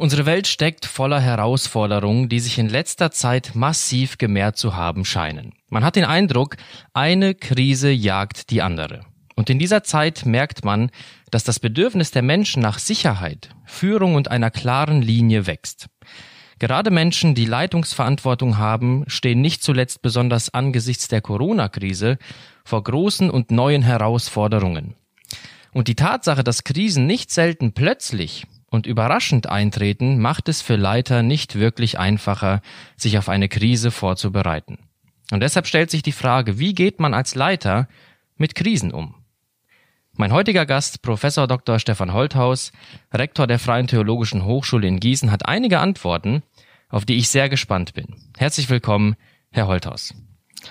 Unsere Welt steckt voller Herausforderungen, die sich in letzter Zeit massiv gemehrt zu haben scheinen. Man hat den Eindruck, eine Krise jagt die andere. Und in dieser Zeit merkt man, dass das Bedürfnis der Menschen nach Sicherheit, Führung und einer klaren Linie wächst. Gerade Menschen, die Leitungsverantwortung haben, stehen nicht zuletzt besonders angesichts der Corona-Krise vor großen und neuen Herausforderungen. Und die Tatsache, dass Krisen nicht selten plötzlich und überraschend eintreten, macht es für Leiter nicht wirklich einfacher, sich auf eine Krise vorzubereiten. Und deshalb stellt sich die Frage, wie geht man als Leiter mit Krisen um? Mein heutiger Gast, Professor Dr. Stefan Holthaus, Rektor der Freien Theologischen Hochschule in Gießen, hat einige Antworten, auf die ich sehr gespannt bin. Herzlich willkommen, Herr Holthaus.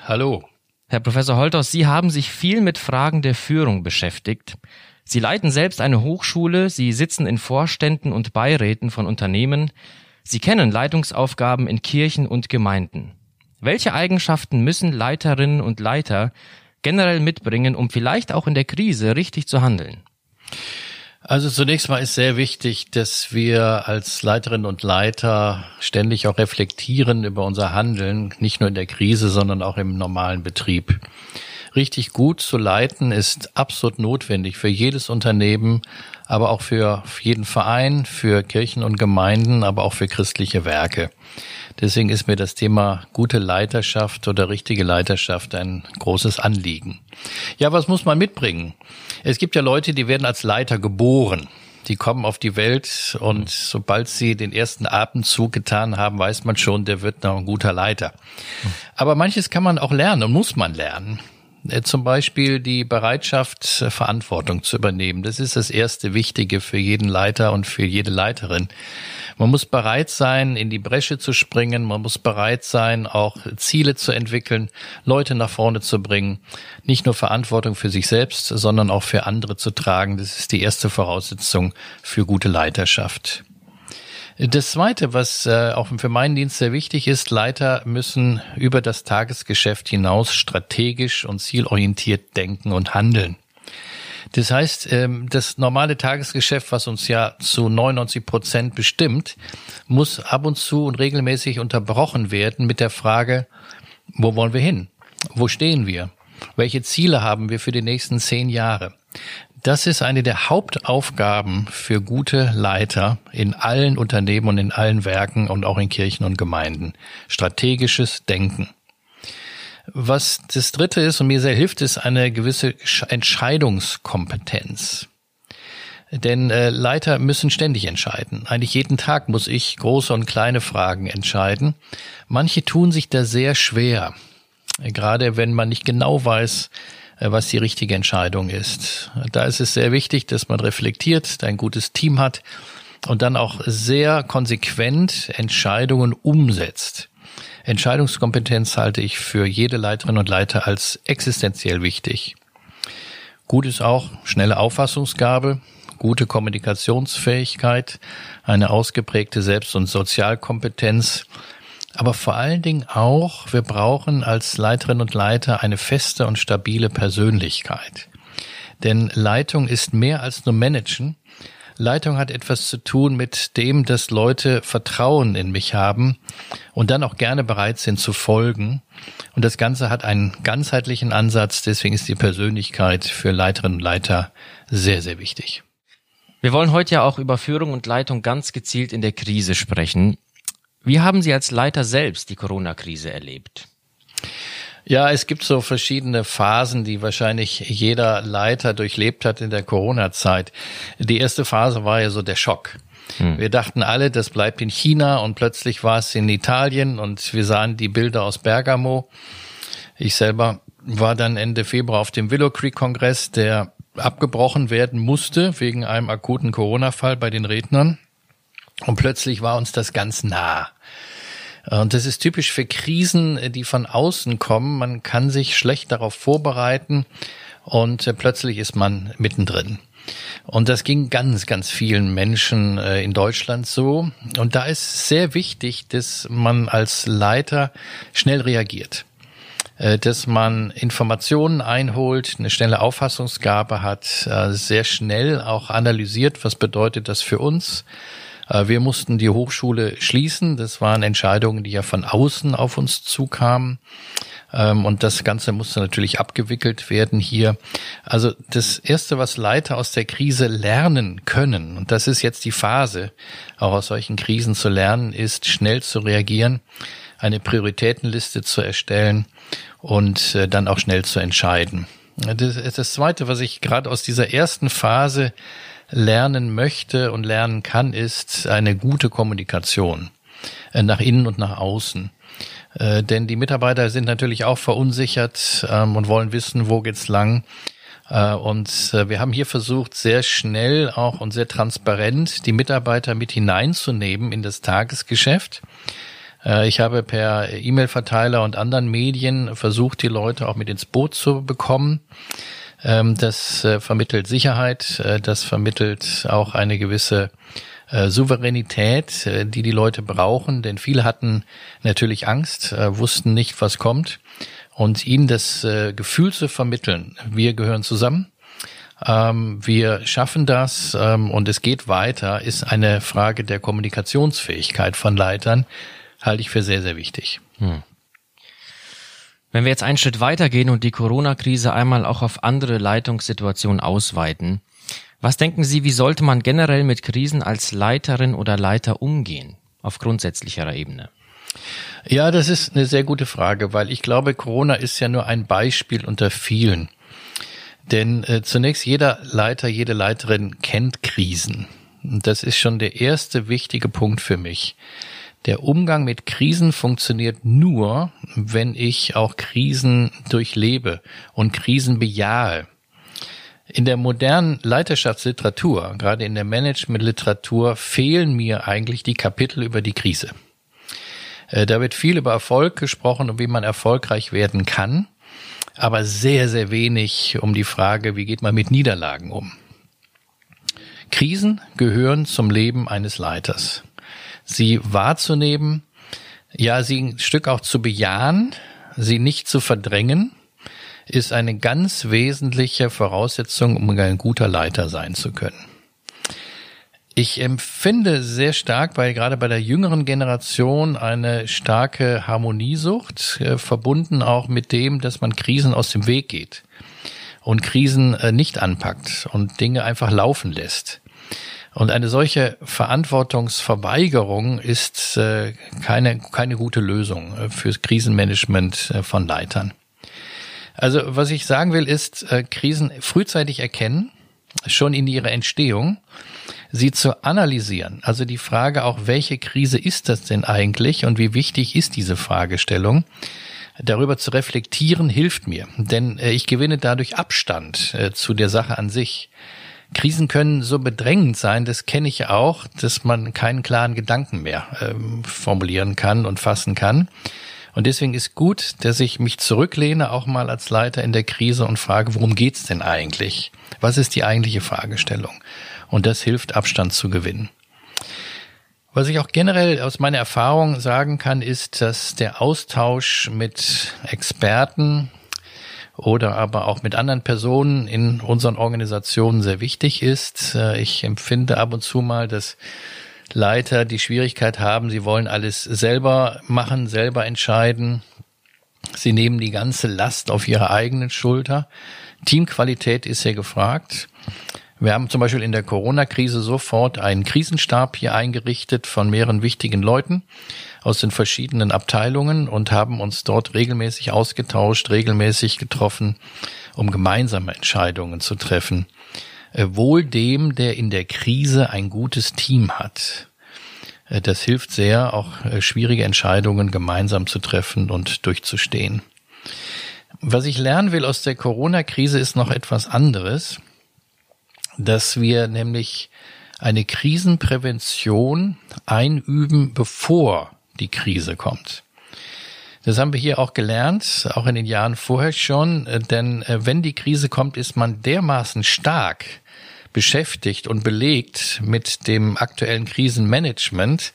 Hallo. Herr Professor Holthaus, Sie haben sich viel mit Fragen der Führung beschäftigt. Sie leiten selbst eine Hochschule, Sie sitzen in Vorständen und Beiräten von Unternehmen, Sie kennen Leitungsaufgaben in Kirchen und Gemeinden. Welche Eigenschaften müssen Leiterinnen und Leiter generell mitbringen, um vielleicht auch in der Krise richtig zu handeln? Also zunächst mal ist sehr wichtig, dass wir als Leiterinnen und Leiter ständig auch reflektieren über unser Handeln, nicht nur in der Krise, sondern auch im normalen Betrieb. Richtig gut zu leiten, ist absolut notwendig für jedes Unternehmen, aber auch für jeden Verein, für Kirchen und Gemeinden, aber auch für christliche Werke. Deswegen ist mir das Thema gute Leiterschaft oder richtige Leiterschaft ein großes Anliegen. Ja, was muss man mitbringen? Es gibt ja Leute, die werden als Leiter geboren. Die kommen auf die Welt und sobald sie den ersten Atemzug getan haben, weiß man schon, der wird noch ein guter Leiter. Aber manches kann man auch lernen und muss man lernen. Äh, zum Beispiel die Bereitschaft, äh, Verantwortung zu übernehmen. Das ist das erste Wichtige für jeden Leiter und für jede Leiterin. Man muss bereit sein, in die Bresche zu springen. Man muss bereit sein, auch Ziele zu entwickeln, Leute nach vorne zu bringen. Nicht nur Verantwortung für sich selbst, sondern auch für andere zu tragen. Das ist die erste Voraussetzung für gute Leiterschaft. Das Zweite, was äh, auch für meinen Dienst sehr wichtig ist, Leiter müssen über das Tagesgeschäft hinaus strategisch und zielorientiert denken und handeln. Das heißt, ähm, das normale Tagesgeschäft, was uns ja zu 99 Prozent bestimmt, muss ab und zu und regelmäßig unterbrochen werden mit der Frage, wo wollen wir hin? Wo stehen wir? Welche Ziele haben wir für die nächsten zehn Jahre? Das ist eine der Hauptaufgaben für gute Leiter in allen Unternehmen und in allen Werken und auch in Kirchen und Gemeinden. Strategisches Denken. Was das dritte ist und mir sehr hilft, ist eine gewisse Entscheidungskompetenz. Denn äh, Leiter müssen ständig entscheiden. Eigentlich jeden Tag muss ich große und kleine Fragen entscheiden. Manche tun sich da sehr schwer. Gerade wenn man nicht genau weiß, was die richtige Entscheidung ist. Da ist es sehr wichtig, dass man reflektiert, ein gutes Team hat und dann auch sehr konsequent Entscheidungen umsetzt. Entscheidungskompetenz halte ich für jede Leiterin und Leiter als existenziell wichtig. Gut ist auch schnelle Auffassungsgabe, gute Kommunikationsfähigkeit, eine ausgeprägte Selbst- und Sozialkompetenz, aber vor allen Dingen auch, wir brauchen als Leiterin und Leiter eine feste und stabile Persönlichkeit. Denn Leitung ist mehr als nur Managen. Leitung hat etwas zu tun mit dem, dass Leute Vertrauen in mich haben und dann auch gerne bereit sind zu folgen. Und das Ganze hat einen ganzheitlichen Ansatz. Deswegen ist die Persönlichkeit für Leiterinnen und Leiter sehr, sehr wichtig. Wir wollen heute ja auch über Führung und Leitung ganz gezielt in der Krise sprechen. Wie haben Sie als Leiter selbst die Corona-Krise erlebt? Ja, es gibt so verschiedene Phasen, die wahrscheinlich jeder Leiter durchlebt hat in der Corona-Zeit. Die erste Phase war ja so der Schock. Hm. Wir dachten alle, das bleibt in China und plötzlich war es in Italien und wir sahen die Bilder aus Bergamo. Ich selber war dann Ende Februar auf dem Willow Creek Kongress, der abgebrochen werden musste wegen einem akuten Corona-Fall bei den Rednern. Und plötzlich war uns das ganz nah. Und das ist typisch für Krisen, die von außen kommen. Man kann sich schlecht darauf vorbereiten und äh, plötzlich ist man mittendrin. Und das ging ganz, ganz vielen Menschen äh, in Deutschland so. Und da ist sehr wichtig, dass man als Leiter schnell reagiert. äh, dass man Informationen einholt, eine schnelle Auffassungsgabe hat, sehr schnell auch analysiert, was bedeutet das für uns. Äh, wir mussten die Hochschule schließen. Das waren Entscheidungen, die ja von außen auf uns zukamen. Ähm, und das Ganze musste natürlich abgewickelt werden hier. Also das Erste, was Leiter aus der Krise lernen können, und das ist jetzt die Phase, auch aus solchen Krisen zu lernen, ist schnell zu reagieren, eine Prioritätenliste zu erstellen und äh, dann auch schnell zu entscheiden. Das, das Zweite, was ich gerade aus dieser ersten Phase lernen möchte und lernen kann, ist eine gute Kommunikation äh, nach innen und nach außen. Äh, denn die Mitarbeiter sind natürlich auch verunsichert ähm, und wollen wissen, wo geht's lang. Äh, und wir haben hier versucht, sehr schnell auch und sehr transparent die Mitarbeiter mit hineinzunehmen in das Tagesgeschäft. Ich habe per E-Mail-Verteiler und anderen Medien versucht, die Leute auch mit ins Boot zu bekommen. Ähm, das äh, vermittelt Sicherheit, äh, das vermittelt auch eine gewisse äh, Souveränität, die die Leute brauchen, denn viele hatten natürlich Angst, wussten nicht, was kommt. Und ihnen das Gefühl zu vermitteln, wir gehören zusammen, ähm, wir schaffen das ähm, und es geht weiter, ist eine Frage der Kommunikationsfähigkeit von Leitern, halte ich für sehr, sehr wichtig. Hm. Wenn wir jetzt einen Schritt weitergehen und die Corona-Krise einmal auch auf andere Leitungssituationen ausweiten, was denken Sie, wie sollte man generell mit Krisen als Leiterin oder Leiter umgehen, auf grundsätzlicher Ebene? Ja, das ist eine sehr gute Frage, weil ich glaube, Corona ist ja nur ein Beispiel unter vielen. Denn äh, zunächst jeder Leiter, jede Leiterin kennt Krisen. Und das ist schon der erste wichtige Punkt für mich. Der Umgang mit Krisen funktioniert nur, wenn ich auch Krisen durchlebe und Krisen bejahe. In der modernen Leiterschaftsliteratur, gerade in der Managementliteratur, fehlen mir eigentlich die Kapitel über die Krise. Äh, da wird viel über Erfolg gesprochen und wie man erfolgreich werden kann, aber sehr, sehr wenig um die Frage, wie geht man mit Niederlagen um. Krisen gehören zum Leben eines Leiters. Sie wahrzunehmen, ja, sie ein Stück auch zu bejahen, sie nicht zu verdrängen ist eine ganz wesentliche Voraussetzung, um ein guter Leiter sein zu können. Ich empfinde sehr stark, weil gerade bei der jüngeren Generation eine starke Harmoniesucht, äh, verbunden auch mit dem, dass man Krisen aus dem Weg geht und Krisen äh, nicht anpackt und Dinge einfach laufen lässt. Und eine solche Verantwortungsverweigerung ist äh, keine, keine gute Lösung äh, fürs Krisenmanagement äh, von Leitern. Also was ich sagen will, ist äh, Krisen frühzeitig erkennen, schon in ihrer Entstehung, sie zu analysieren. Also die Frage auch, welche Krise ist das denn eigentlich und wie wichtig ist diese Fragestellung? Darüber zu reflektieren hilft mir, denn äh, ich gewinne dadurch Abstand zu der Sache an sich. Krisen können so bedrängend sein, das kenne ich auch, dass man keinen klaren Gedanken mehr ähm, formulieren kann und fassen kann. Und deswegen ist gut, dass ich mich zurücklehne, auch mal als Leiter in der Krise und frage, worum geht's denn eigentlich? Was ist die eigentliche Fragestellung? Und das hilft, Abstand zu gewinnen. Was ich auch generell aus meiner Erfahrung sagen kann, ist, dass der Austausch mit Experten oder aber auch mit anderen Personen in unseren Organisationen sehr wichtig ist. Ich empfinde ab und zu mal, dass Leiter die Schwierigkeit haben, sie wollen alles selber machen, selber entscheiden. Sie nehmen die ganze Last auf ihre eigenen Schulter. Teamqualität ist sehr gefragt. Wir haben zum Beispiel in der Corona-Krise sofort einen Krisenstab hier eingerichtet von mehreren wichtigen Leuten aus den verschiedenen Abteilungen und haben uns dort regelmäßig ausgetauscht, regelmäßig getroffen, um gemeinsame Entscheidungen zu treffen. Äh, wohl dem, der in der Krise ein gutes Team hat. Äh, das hilft sehr, auch äh, schwierige Entscheidungen gemeinsam zu treffen und durchzustehen. Was ich lernen will aus der Corona-Krise ist noch etwas anderes, dass wir nämlich eine Krisenprävention einüben, bevor die Krise kommt. Das haben wir hier auch gelernt, auch in den Jahren vorher schon, denn äh, wenn die Krise kommt, ist man dermaßen stark beschäftigt und belegt mit dem aktuellen Krisenmanagement,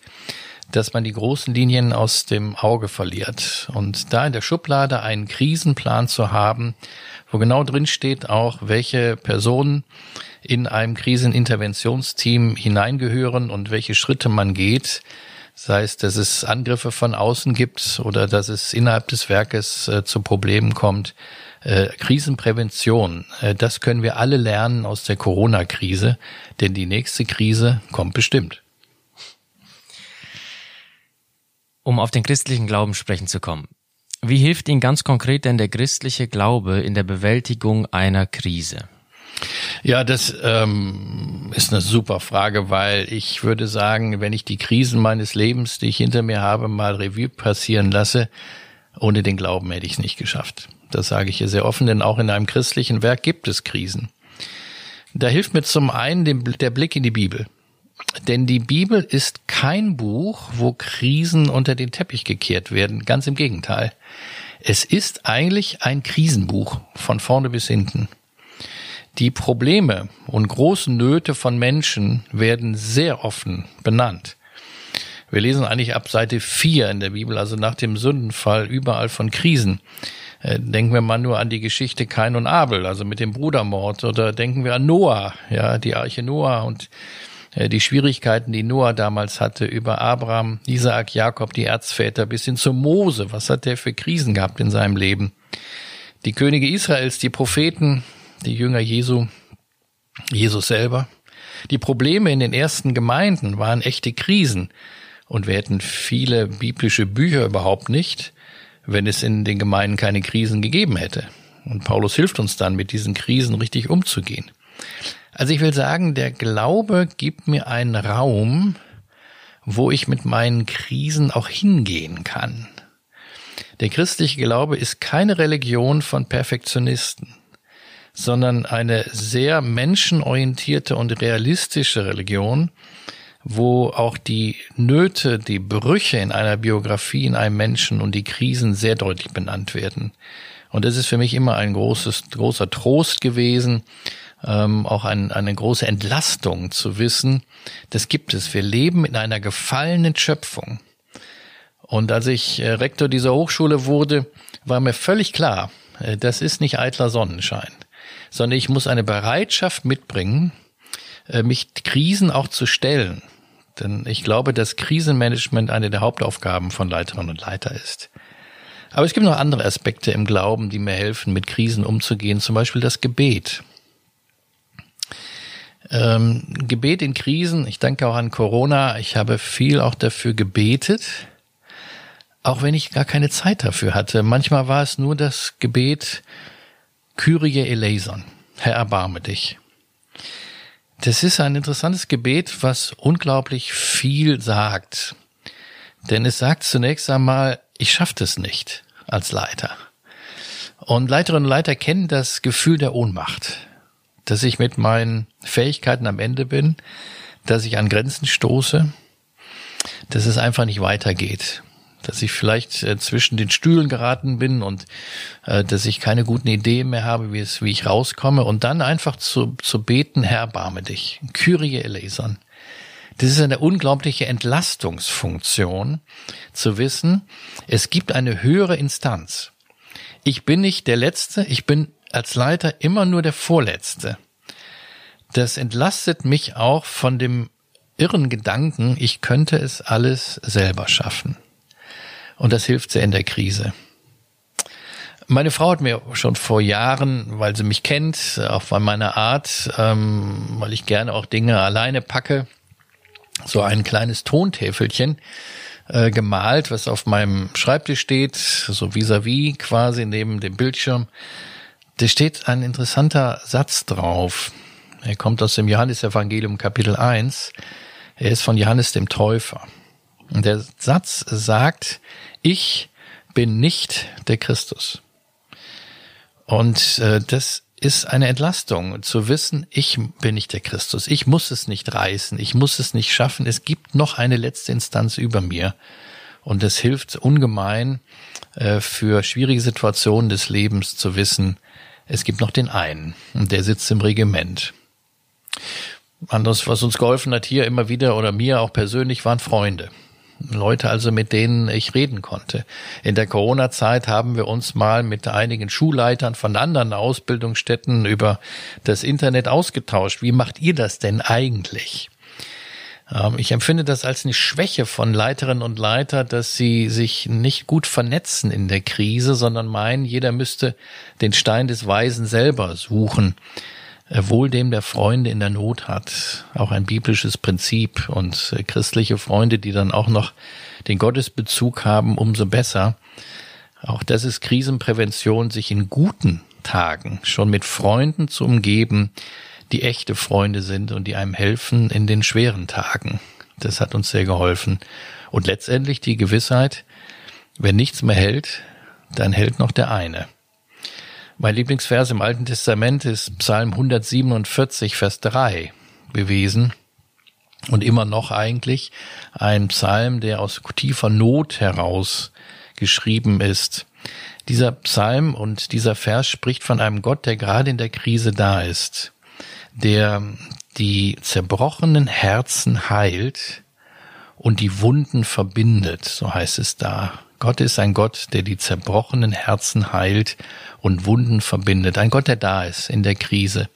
dass man die großen Linien aus dem Auge verliert. Und da in der Schublade einen Krisenplan zu haben, wo genau drin steht auch, welche Personen in einem Kriseninterventionsteam hineingehören und welche Schritte man geht, sei es, dass es Angriffe von außen gibt oder dass es innerhalb des Werkes äh, zu Problemen kommt. Äh, Krisenprävention, äh, das können wir alle lernen aus der Corona-Krise, denn die nächste Krise kommt bestimmt. Um auf den christlichen Glauben sprechen zu kommen. Wie hilft Ihnen ganz konkret denn der christliche Glaube in der Bewältigung einer Krise? Ja, das ähm, ist eine super Frage, weil ich würde sagen, wenn ich die Krisen meines Lebens, die ich hinter mir habe, mal Revue passieren lasse, ohne den Glauben hätte ich es nicht geschafft. Das sage ich hier sehr offen, denn auch in einem christlichen Werk gibt es Krisen. Da hilft mir zum einen der Blick in die Bibel. Denn die Bibel ist kein Buch, wo Krisen unter den Teppich gekehrt werden. Ganz im Gegenteil. Es ist eigentlich ein Krisenbuch von vorne bis hinten. Die Probleme und großen Nöte von Menschen werden sehr offen benannt. Wir lesen eigentlich ab Seite 4 in der Bibel, also nach dem Sündenfall, überall von Krisen. Äh, denken wir mal nur an die Geschichte Kain und Abel, also mit dem Brudermord, oder denken wir an Noah, ja, die Arche Noah und die Schwierigkeiten, die Noah damals hatte, über Abraham, Isaak, Jakob, die Erzväter, bis hin zu Mose. Was hat der für Krisen gehabt in seinem Leben? Die Könige Israels, die Propheten, die Jünger Jesu, Jesus selber. Die Probleme in den ersten Gemeinden waren echte Krisen. Und wir hätten viele biblische Bücher überhaupt nicht, wenn es in den Gemeinden keine Krisen gegeben hätte. Und Paulus hilft uns dann, mit diesen Krisen richtig umzugehen. Also ich will sagen, der Glaube gibt mir einen Raum, wo ich mit meinen Krisen auch hingehen kann. Der christliche Glaube ist keine Religion von Perfektionisten sondern eine sehr menschenorientierte und realistische Religion, wo auch die Nöte, die Brüche in einer Biografie in einem Menschen und die Krisen sehr deutlich benannt werden. Und das ist für mich immer ein großes, großer Trost gewesen, ähm, auch ein, eine große Entlastung zu wissen, das gibt es. Wir leben in einer gefallenen Schöpfung. Und als ich äh, Rektor dieser Hochschule wurde, war mir völlig klar, äh, das ist nicht eitler Sonnenschein sondern ich muss eine Bereitschaft mitbringen, äh, mich Krisen auch zu stellen. Denn ich glaube, dass Krisenmanagement eine der Hauptaufgaben von Leiterinnen und Leiter ist. Aber es gibt noch andere Aspekte im Glauben, die mir helfen, mit Krisen umzugehen, zum Beispiel das Gebet. Ähm, Gebet in Krisen, ich danke auch an Corona, ich habe viel auch dafür gebetet, auch wenn ich gar keine Zeit dafür hatte. Manchmal war es nur das Gebet, Kyrie eleison, Herr erbarme dich. Das ist ein interessantes Gebet, was unglaublich viel sagt. Denn es sagt zunächst einmal, ich schaffe es nicht als Leiter. Und Leiterinnen und Leiter kennen das Gefühl der Ohnmacht, dass ich mit meinen Fähigkeiten am Ende bin, dass ich an Grenzen stoße, dass es einfach nicht weitergeht dass ich vielleicht äh, zwischen den Stühlen geraten bin und äh, dass ich keine guten Ideen mehr habe, wie es, wie ich rauskomme und dann einfach zu, zu beten, Herr, barme dich. Kyrie eleison. Das ist eine unglaubliche Entlastungsfunktion, zu wissen, es gibt eine höhere Instanz. Ich bin nicht der Letzte, ich bin als Leiter immer nur der Vorletzte. Das entlastet mich auch von dem irren Gedanken, ich könnte es alles selber schaffen. Und das hilft sehr in der Krise. Meine Frau hat mir schon vor Jahren, weil sie mich kennt, auch von meiner Art, ähm, weil ich gerne auch Dinge alleine packe, so ein kleines Tontäfelchen äh, gemalt, was auf meinem Schreibtisch steht, so vis-à-vis -vis quasi neben dem Bildschirm. Da steht ein interessanter Satz drauf. Er kommt aus dem Johannesevangelium Kapitel 1. Er ist von Johannes dem Täufer. Und der Satz sagt, ich bin nicht der Christus. Und äh, das ist eine Entlastung, zu wissen, ich bin nicht der Christus. Ich muss es nicht reißen, ich muss es nicht schaffen. Es gibt noch eine letzte Instanz über mir. Und es hilft ungemein äh, für schwierige Situationen des Lebens zu wissen, es gibt noch den einen und der sitzt im Regiment. Anderes, was uns geholfen hat hier immer wieder oder mir auch persönlich, waren Freunde. Leute also, mit denen ich reden konnte. In der Corona-Zeit haben wir uns mal mit einigen Schulleitern von anderen Ausbildungsstätten über das Internet ausgetauscht. Wie macht ihr das denn eigentlich? Ähm, ich empfinde das als eine Schwäche von Leiterinnen und Leiter, dass sie sich nicht gut vernetzen in der Krise, sondern meinen, jeder müsste den Stein des Weisen selber suchen. Äh, wohl dem der Freunde in der Not hat. Auch ein biblisches Prinzip und äh, christliche Freunde, die dann auch noch den Gottesbezug haben, umso besser. Auch das ist Krisenprävention, sich in guten Tagen schon mit Freunden zu umgeben, die echte Freunde sind und die einem helfen in den schweren Tagen. Das hat uns sehr geholfen. Und letztendlich die Gewissheit, wenn nichts mehr hält, dann hält noch der eine. Mein Lieblingsvers im Alten Testament ist Psalm 147, Vers 3 gewesen. Und immer noch eigentlich ein Psalm, der aus tiefer Not heraus geschrieben ist. Dieser Psalm und dieser Vers spricht von einem Gott, der gerade in der Krise da ist, der die zerbrochenen Herzen heilt und die Wunden verbindet, so heißt es da. Gott ist ein Gott, der die zerbrochenen Herzen heilt und Wunden verbindet. Ein Gott, der da ist in der Krise.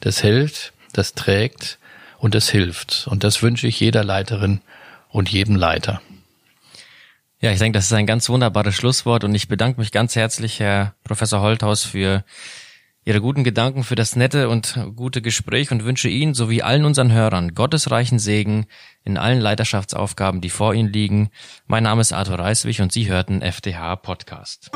Das hält, das trägt und das hilft. Und das wünsche ich jeder Leiterin und jedem Leiter. Ja, ich denke, das ist ein ganz wunderbares Schlusswort und ich bedanke mich ganz herzlich, Herr Professor Holthaus, für Ihre guten Gedanken, für das nette und gute Gespräch und wünsche Ihnen sowie allen unseren Hörern gottesreichen Segen in allen Leiterschaftsaufgaben, die vor Ihnen liegen. Mein Name ist Arthur Reiswig und Sie hörten FDH Podcast.